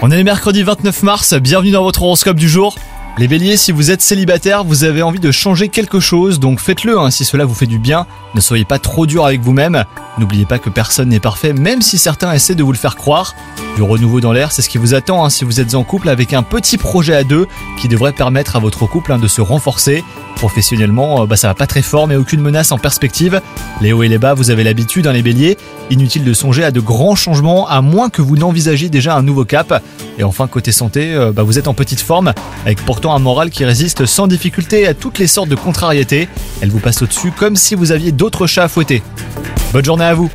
On est le mercredi 29 mars, bienvenue dans votre horoscope du jour. Les béliers, si vous êtes célibataire, vous avez envie de changer quelque chose, donc faites-le hein, si cela vous fait du bien. Ne soyez pas trop dur avec vous-même. N'oubliez pas que personne n'est parfait, même si certains essaient de vous le faire croire. Du renouveau dans l'air, c'est ce qui vous attend hein, si vous êtes en couple avec un petit projet à deux qui devrait permettre à votre couple hein, de se renforcer. Professionnellement, euh, bah, ça va pas très fort, mais aucune menace en perspective. Les hauts et les bas, vous avez l'habitude, hein, les béliers. Inutile de songer à de grands changements, à moins que vous n'envisagiez déjà un nouveau cap. Et enfin, côté santé, euh, bah, vous êtes en petite forme, avec pourtant un moral qui résiste sans difficulté à toutes les sortes de contrariétés. Elle vous passe au-dessus comme si vous aviez d'autres chats à fouetter. Bonne journée à vous